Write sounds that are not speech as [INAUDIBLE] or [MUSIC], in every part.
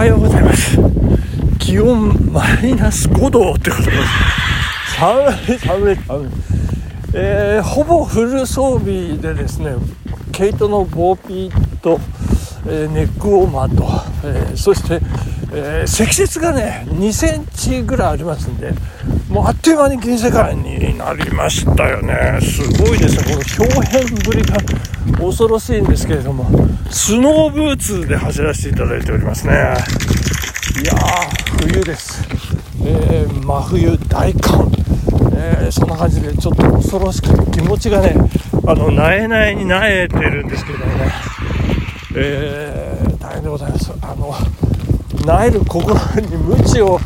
はようございます。気温マイナス5度ってことです。寒い寒い寒い。えー、ほぼフル装備でですね毛糸のボーピーと、えー、ネックウォーマーと、えー、そして、え積雪がね2センチぐらいありますんでもうあっという間に銀世界になりましたよね。すごいですね。この表変ぶりが恐ろしいんですけれども。スノーブーツで走らせていただいておりますね。いやー冬です、えー、真冬大寒。えー、そんな感じでちょっと恐ろしくて気持ちがねあのなえなえになえてるんですけどもね、えー、大変でございます。あのなえる心に鞭を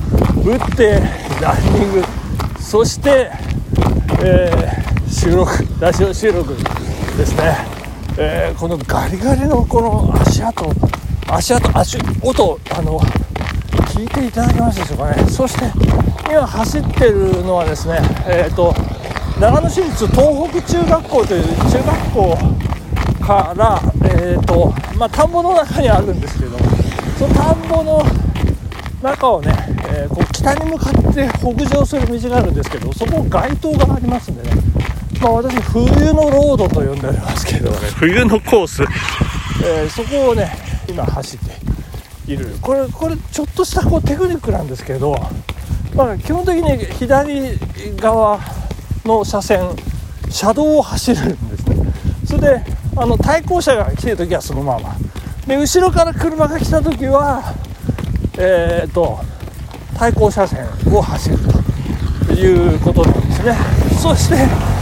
打ってランニング。そして、えー、収録ラジオ収録ですね、えー、このガリガリのこの足跡足跡足音あの聞いていただけますでしょうかね。そして今走ってるのはですねえっ、ー、と長野市立東北中学校という中学校からえ、ー、とまあ田んぼの中にあるんですけどその田んぼの中をね、えー、こう北に向かって北上する道があるんですけどそこ街灯がありますんでねまあ私冬のロードと呼んでおりますけどね。冬のコース、えー、そこをね今走っている。これこれちょっとしたこうテクニックなんですけど、まあ、基本的に左側の車線車道を走るんですね。それであの対向車が来てる時はそのまま。で後ろから車が来た時はえっ、ー、と対向車線を走るということなんですね。そして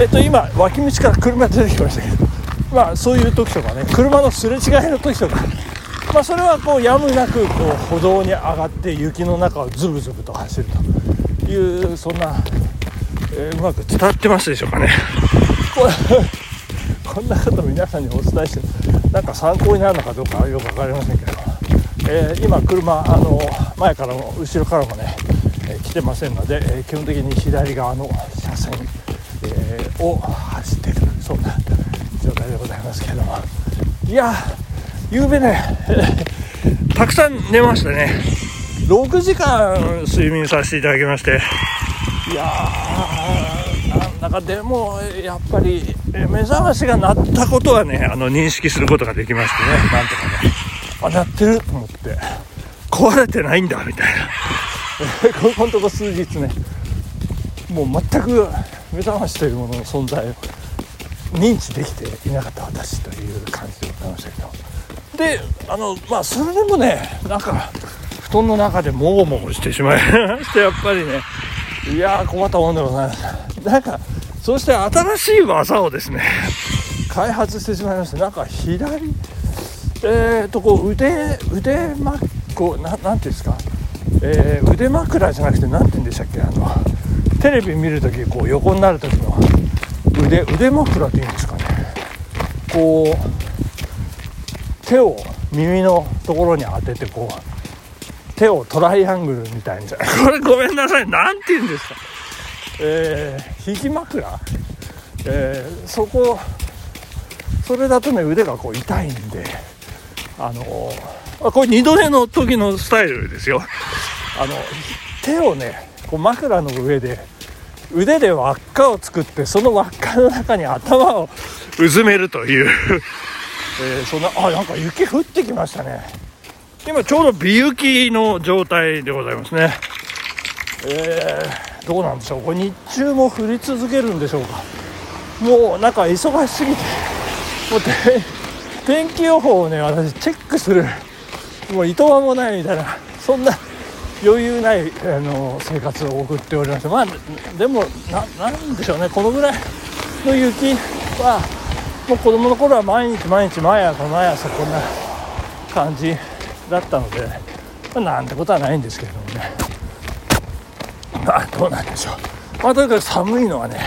えっ、と今脇道から車出てきましたけど。まあそういう時とかね。車のすれ違いの時とか。まあ、それはこうやむなくこう歩道に上がって雪の中をズブズブと走るというそんな、えー、うまく伝わってますでしょうかね。[LAUGHS] こんなこと皆さんにお伝えしてなんか参考になるのかどうかよく分かりませんけど、えー、今車あの前からも後ろからもね、えー、来てませんので、え基本的に左側の車線、を走っているそんな状態でございますけどもいやゆうべね、たくさん寝ましたね。6時間睡眠させていただきまして、いやー、なんかでも、やっぱり、目覚ましが鳴ったことはね、あの、認識することができましてね、なんとかね、あ、鳴ってると思って、壊れてないんだ、みたいな。こ [LAUGHS] このとこ数日ね、もう全く目覚ましというものの存在を認知できていなかった私という感じでございましたけど。であのまあそれでもねなんか布団の中でもごもごしてしまいまして [LAUGHS] やっぱりね。いやー困ったもんでございますなんかそして新しい技をですね [LAUGHS] 開発してしまいましてなんか左えーとこう腕腕まこうなんていうんですか、えー、腕枕じゃなくて何て言うんでしたっけあのテレビ見るときこう横になる時の腕腕枕っていうんですかね。こう手を耳のところに当ててこう手をトライアングルみたいにこれごめんなさい。何て言うんですか。えー、引き枕、えー、そこそれだとね腕がこう痛いんであのー、これ二度寝の時のスタイルですよ。あの手をねこう枕の上で腕で輪っかを作ってその輪っかの中に頭をうずめるという。[LAUGHS] えー、そんなあなんか雪降ってきましたね。今ちょうど微雪の状態でございますね。えー、どうなんでしょう。これ日中も降り続けるんでしょうか。もうなんか忙しすぎて。もう天気予報をね私チェックする。もういとまもないみたいな。そんな余裕ないあの生活を送っておりましてまあでもなんでしょうね。このぐらいの雪はもう子供の頃は毎日毎日毎朝毎朝こんな感じだったので、まあ、なんてことはないんですけれどもね。まあどうなんでしょう。まあとにかく寒いのはね、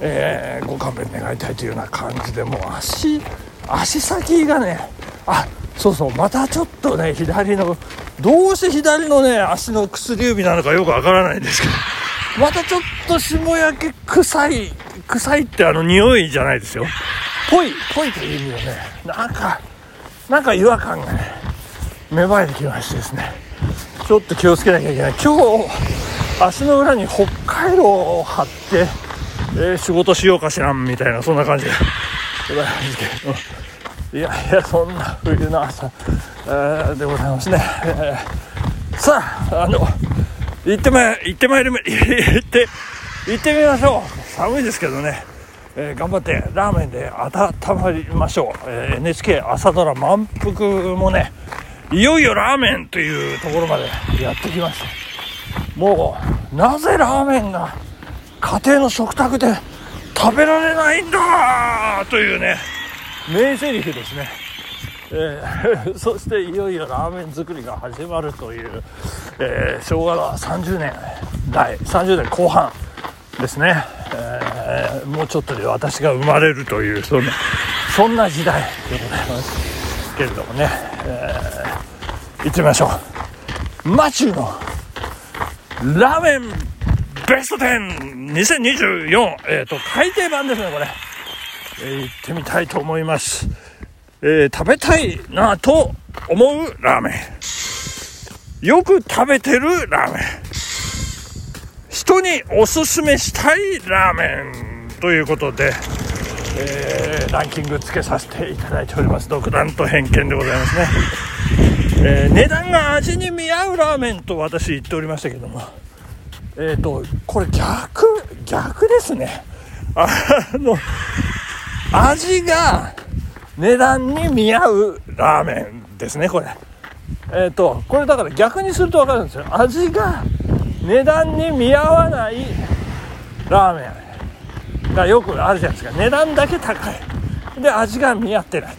えー、ご勘弁願いたいというような感じでもう足足先がねあそうそうまたちょっとね左のどうして左のね足の薬指なのかよくわからないんですけど。またちょっと霜焼け臭い臭いってあの匂いじゃないですよ。ぽいぽいという意味でねなんかなんか違和感がね芽生えてきましてですね。ちょっと気をつけなきゃいけない。今日足の裏に北海道を張って、えー、仕事しようかしらんみたいなそんな感じで。いやいやそんな冬の朝、えー、でございますね、えー、さああの行ってまい行ってまいりま [LAUGHS] 行って行ってみましょう。寒いですけどね、えー、頑張ってラーメンで温まりましょう、えー、NHK 朝ドラ満腹もねいよいよラーメンというところまでやってきました。もうなぜラーメンが家庭の食卓で食べられないんだというね。名台詞ですね、えー、[LAUGHS] そしていよいよラーメン作りが始まるという、えー、昭和の30年代30年後半ですね、えー、もうちょっとで私が生まれるというそんなそんな時代でございますけれどもね、えー、行ってみましょうマチューのラーメンベスト 10!2024! えっ、ー、と、改訂版ですね、これ。え、行ってみたいと思います。えー、食べたいなと思うラーメン。よく食べてるラーメン。人におすすめしたいラーメンということで、えー、ランキングつけさせていただいております。独断と偏見でございますね。えー、値段が味に見合うラーメンと私言っておりましたけども、えっ、ー、と、これ逆、逆ですね。あの、味が値段に見合うラーメンですね、これ。えっ、ー、と、これだから逆にすると分かるんですよ。味が値段に見合わないラーメンがよくあるじゃないですか。値段だけ高い。で、味が見合ってない。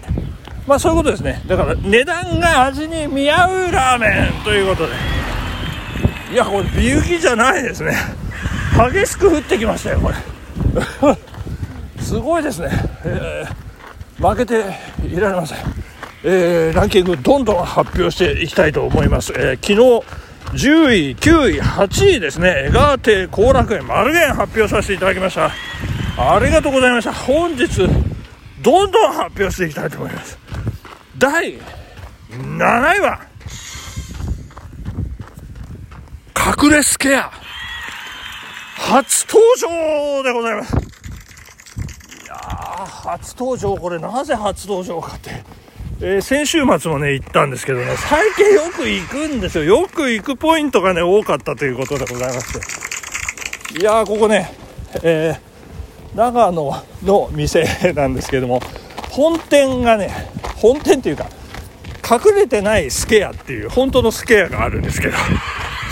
まあそういうことですね。だから値段が味に見合うラーメンということで。いや、これ、美雪じゃないですね。激しく降ってきましたよ、これ。すごいですね、えー、負けていられません、えー、ランキングどんどん発表していきたいと思います、えー、昨日10位9位8位ですね。江川邸後楽園丸源発表させていただきました。ありがとうございました。本日どんどん発表していきたいと思います。第7位は隠れスケア。初登場でございます。初登場、これなぜ初登場かって、えー、先週末もね、行ったんですけどね、最近よく行くんですよ。よく行くポイントがね、多かったということでございまして。いやー、ここね、えー、長野の店なんですけども、本店がね、本店っていうか、隠れてないスケアっていう本当のスケアがあるんですけど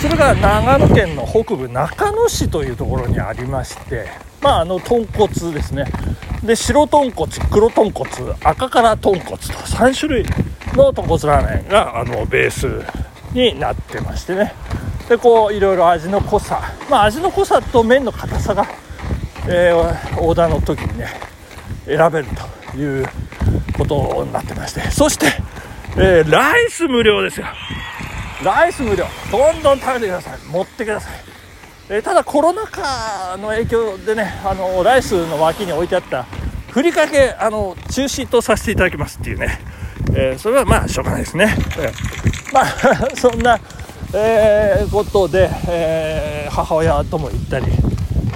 それが長野県の北部中野市というところにありましてまああの豚骨ですね。で白豚骨黒豚骨赤から豚骨と3種類の豚骨ラーメンがあのベースになってましてね。でこういろいろ味の濃さ。まあ味の濃さと麺の硬さが、えー、オーダーの時にね選べるということになってまして。そして、えー、ライス無料ですよ。ライス無料。どんどん食べてください。持ってください。えー、ただコロナ禍の影響でねあのライスの脇に置いてあったふりかけあの中止とさせていただきますっていうね、えー、それはまあしょうがないですね、えー、まあ [LAUGHS] そんな、えことで、え母親とも行ったり、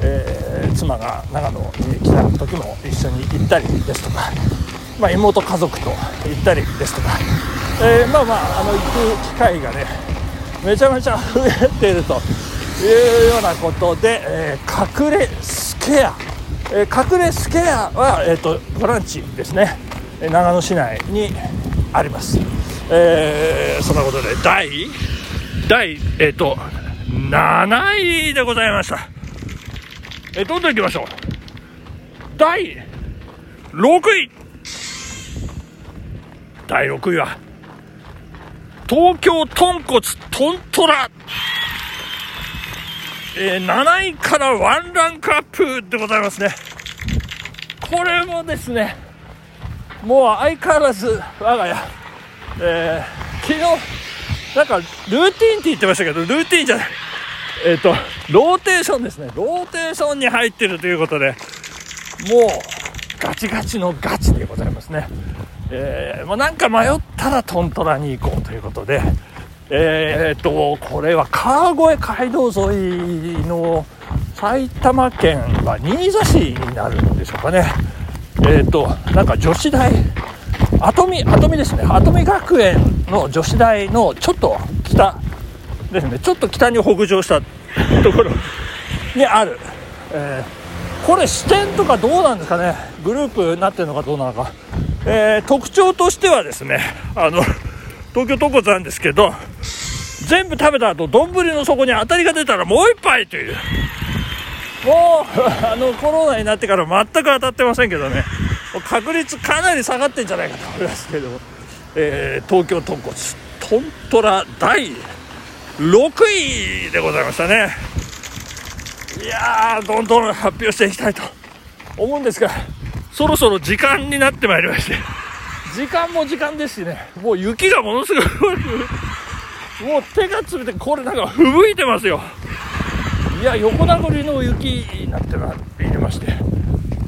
え妻が長野に来た時も一緒に行ったりですとか、まあ、妹家族と行ったりですとか、えまあまああの行く機会がねめちゃめちゃ増えていると。いうようなことで、えー、隠れスケア、えー、隠れスケアは、えーと、ボランチですね。長野市内にあります、えー、そんなことで第第えっ、ー、と7位でございました、えー、どんどんいきましょう。第6位。第6位は東京豚骨トントラ。えー、7位からワンランクアップでございますね。これもですね、もう相変わらず我が家、えー、昨日、なんかルーティンって言ってましたけど、ルーティンじゃない、えっ、ー、と、ローテーションですね。ローテーションに入ってるということで、もう、ガチガチのガチでございますね。えー、もうなんか迷ったらトントラに行こうということで、えー、っと、これは川越街道沿いの埼玉県は新座市になるんでしょうかね。えー、っと、なんか女子大、跡見、跡見ですね。跡見学園の女子大のちょっと北ですね。ちょっと北に北上したところにある。えー、これ支店とかどうなんですかね。グループになってるのかどうなのか。えー、特徴としてはですね、あの、東京都骨なんですけど、全部食べた後、丼の底に当たりが出たらもう一杯という。もう、あの、コロナになってから全く当たってませんけどね、確率かなり下がってんじゃないかと思いますけど、えー、東京豚骨、トントラ第6位でございましたね。いやー、どんどん発表していきたいと思うんですが、そろそろ時間になってまいりまして、時間も時間ですしね、もう雪がものすごい、もう手が冷て、これなんか吹雪いてますよ。いや、横殴りの雪になっていまして、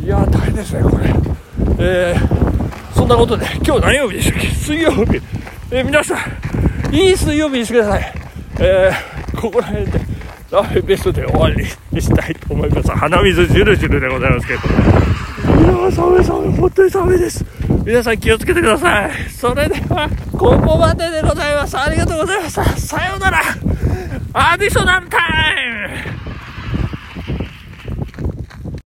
いや、大変ですね、これ。えー、そんなことで、今日何曜日でしたっけ？水曜日。えー、皆さん、いい水曜日にしてください。えー、ここら辺で、ラフベストで終わりにしたいと思います。鼻水ジュルジュルでございますけど。いや寒い寒い、本当に寒いです。皆さん気をつけてください。それでは、ここまででございます。ありがとうございました。さようなら。アディショナルタイム